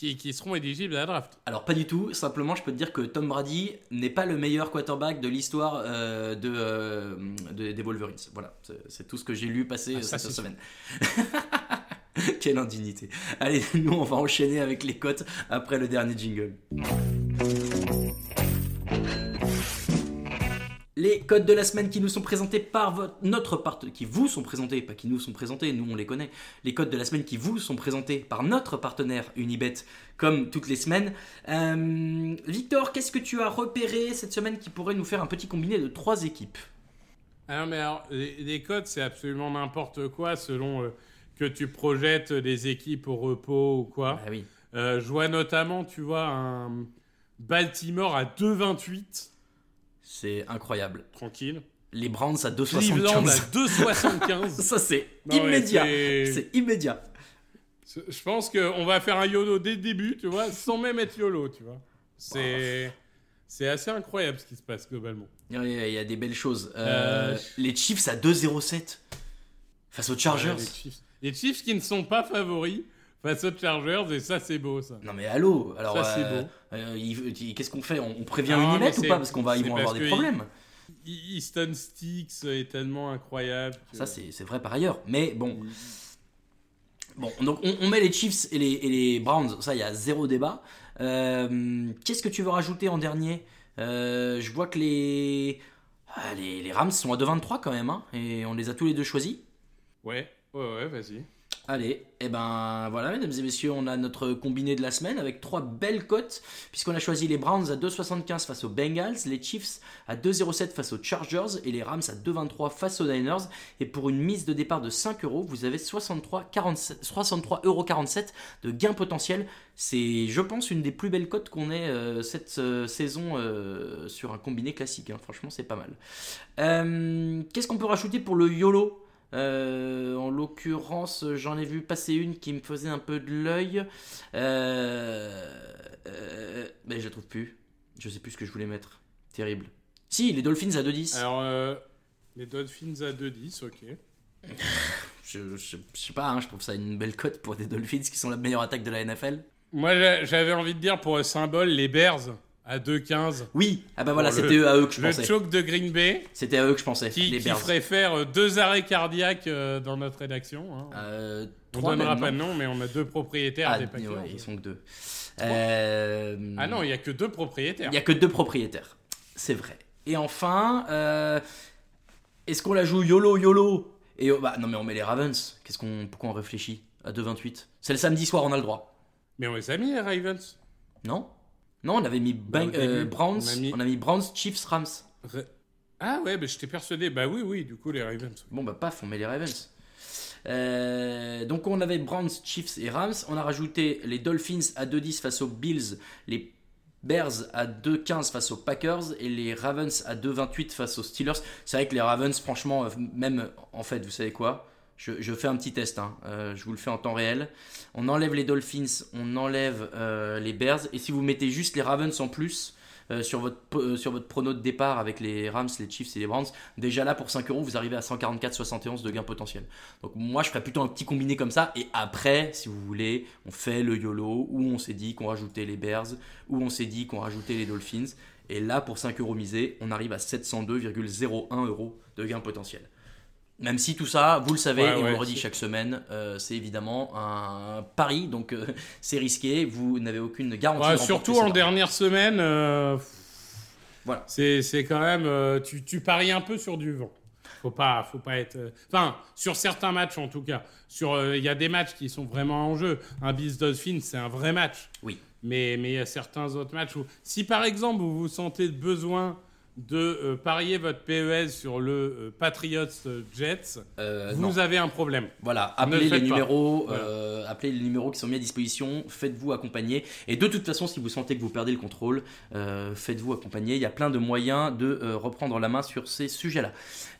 qui, qui seront éligibles à la draft. Alors pas du tout, simplement je peux te dire que Tom Brady n'est pas le meilleur quarterback de l'histoire euh, de, euh, de- des Wolverines. Voilà, c'est tout ce que j'ai lu passer Ah, euh, ça, cette semaine. Quelle indignité. Allez, nous on va enchaîner avec les cotes après le dernier jingle. Les codes de la semaine qui nous sont présentés par votre, notre partenaire, qui vous sont présentés, pas qui nous sont présentés, nous on les connaît. Les codes de la semaine qui vous sont présentés par notre partenaire Unibet, comme toutes les semaines. Euh, Victor, qu'est-ce que tu as repéré cette semaine qui pourrait nous faire un petit combiné de trois équipes? Ah non, mais alors, les, les codes, c'est absolument n'importe quoi selon euh, que tu projettes les équipes au repos ou quoi. Ah oui. Euh, je vois notamment, tu vois, un Baltimore à 2,28, C'est incroyable. tranquille. Les Browns à Cleveland à 2,75. 2,75. Ça c'est ouais, immédiat. c'est- immédiat. Je pense qu'on va faire un YOLO dès le début, tu vois, sans même être YOLO, tu vois. C'est c'est assez incroyable ce qui se passe globalement. Il y a- il y a des belles choses. Euh, Euh, Les Chiefs à 2,07 face aux Chargers. Ouais, les, Chiefs. Les Chiefs qui ne sont pas favoris face aux Chargers, et ça, c'est beau, ça. Non mais allô, alors Ça, c'est euh, beau. euh, il- il- qu'est-ce qu'on fait? On, on prévient Non, Unibet mais ou pas? Parce qu'on va ils vont avoir des problèmes. E- Easton Sticks est tellement incroyable. que- Ça c'est vrai par ailleurs, mais bon. Bon, donc on, on met les Chiefs et les, et les Browns, ça il y a zéro débat. Euh, Qu'est-ce que tu veux rajouter en dernier? Euh, Je vois que les, ah, les les Rams sont à 2,23 quand même, hein, et on les a tous les deux choisis. Ouais, ouais, ouais, vas-y. Allez, et ben voilà, mesdames et messieurs, on a notre combiné de la semaine avec trois belles cotes, puisqu'on a choisi les Browns à 2,75 face aux Bengals, les Chiefs à 2,07 face aux Chargers et les Rams à 2,23 face aux Niners. Et pour une mise de départ de 5 euros, vous avez 63,47 63,47 euros de gain potentiel. C'est, je pense, une des plus belles cotes qu'on ait euh, cette euh, saison euh, sur un combiné classique. hein. Franchement, c'est pas mal. Qu'est-ce qu'on peut rajouter pour le YOLO? Euh, en l'occurrence, j'en ai vu passer une qui me faisait un peu de l'œil. Euh, euh, mais je la trouve plus. Je sais plus ce que je voulais mettre. Terrible. Si, les Dolphins à 2-10. Alors, les Dolphins à 2-10, ok. Je, je- je sais pas, hein, je trouve ça une belle cote pour des Dolphins qui sont la meilleure attaque de la NFL. Moi, j'a- j'avais envie de dire pour le symbole, les Bears à 2-15. Oui, ah bah voilà, le- c'était à eux que je Le pensais. choke de Green Bay, C'était à eux que je pensais. qui, les qui ferait faire euh, deux arrêts cardiaques euh, dans notre rédaction. hein. Euh, On trois donnera pas de nom, mais on a deux propriétaires Ah, des Packers. ouais, ils sont que deux. Euh, Ah non, il y a que deux propriétaires. Il n'y a que deux propriétaires. C'est vrai. Et enfin, euh, est-ce qu'on la joue YOLO YOLO? Et oh, bah non mais on met les Ravens. Qu'est-ce qu'on pourquoi on réfléchit à 2,28 C'est le samedi soir, on a le droit. Mais on les a mis, les Ravens. Non? Non, on avait mis Bang- début, euh, Browns, on a mis- on a mis Browns, Chiefs, Rams. Ra- Ah ouais, je t'ai persuadé. Bah oui, oui, du coup, les Ravens. Bon bah paf, on met les Ravens. Euh, donc on avait Browns, Chiefs et Rams. On a rajouté les Dolphins à 2-10 face aux Bills, les Bears à 2-15 face aux Packers et les Ravens à 2-28 face aux Steelers. C'est vrai que les Ravens, franchement, euh, même en fait, vous savez quoi? Je, fais un petit test, hein. Euh, je vous le fais en temps réel. On enlève les Dolphins, on enlève euh, les Bears et si vous mettez juste les Ravens en plus, euh, sur, votre, sur votre prono de départ avec les Rams, les Chiefs et les Browns, déjà là pour 5 euros, vous arrivez à 144,71 de gain potentiel. Donc moi, je ferais plutôt un petit combiné comme ça. Et après, si vous voulez, on fait le YOLO où on s'est dit qu'on rajoutait les Bears, où on s'est dit qu'on rajoutait les Dolphins. Et là, pour 5 euros misés, on arrive à 702,01 euros de gain potentiel. Même si tout ça, vous le savez, Ouais, et on le redit chaque semaine, euh, c'est évidemment un pari, donc euh, c'est risqué, vous n'avez aucune garantie. Ouais, de remporter surtout en dernière semaine, euh, Voilà. c'est quand même. tu, tu paries un peu sur du vent. Faut pas, faut pas être. Enfin, sur certains matchs en tout cas. Sur, il y a des matchs qui sont vraiment en jeu. Un Bills Dolphins, c'est un vrai match. Oui. Mais mais il y a certains autres matchs où, si par exemple vous vous sentez besoin de euh, parier votre PES sur le euh, Patriots euh, Jets, Euh, vous non. avez un problème. Voilà, appelez le les numéros, Voilà. appelez les numéros qui sont mis à disposition, faites-vous accompagner. Et de toute façon, si vous sentez que vous perdez le contrôle, faites-vous accompagner. Il y a plein de moyens de reprendre la main sur ces sujets-là.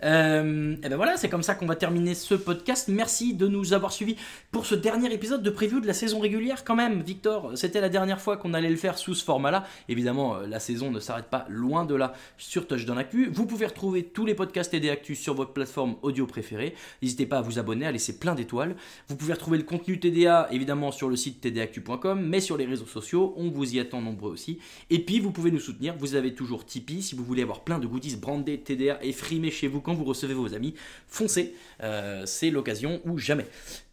Et ben voilà, c'est comme ça qu'on va terminer ce podcast. Merci de nous avoir suivis pour ce dernier épisode de preview de la saison régulière quand même. Victor, c'était la dernière fois qu'on allait le faire sous ce format-là. Évidemment, la saison ne s'arrête pas loin de là sur Touchdown Actu. Vous pouvez retrouver tous les podcasts et sur votre plateforme audio préférée. N'hésitez pas à vous abonner, à laisser plein d'étoiles. Vous pouvez retrouver le contenu TDA évidemment sur le site tdactu.com, mais sur les réseaux sociaux, on vous y attend nombreux aussi. Et puis vous pouvez nous soutenir, vous avez toujours Tipeee, si vous voulez avoir plein de goodies brandés TDA et frimés chez vous quand vous recevez vos amis, foncez, Euh, c'est l'occasion ou jamais.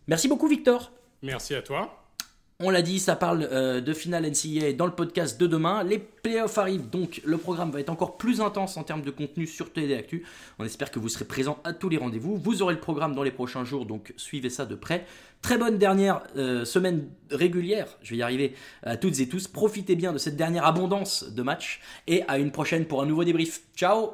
Merci beaucoup Victor. Merci à toi. On l'a dit, ça parle euh, de finale NCAA dans le podcast de demain. Les playoffs arrivent, donc le programme va être encore plus intense en termes de contenu sur TD Actu. On espère que vous serez présents à tous les rendez-vous. Vous aurez le programme dans les prochains jours, donc suivez ça de près. Très bonne dernière euh, semaine régulière, je vais y arriver à toutes et tous. Profitez bien de cette dernière abondance de matchs et à une prochaine pour un nouveau débrief. Ciao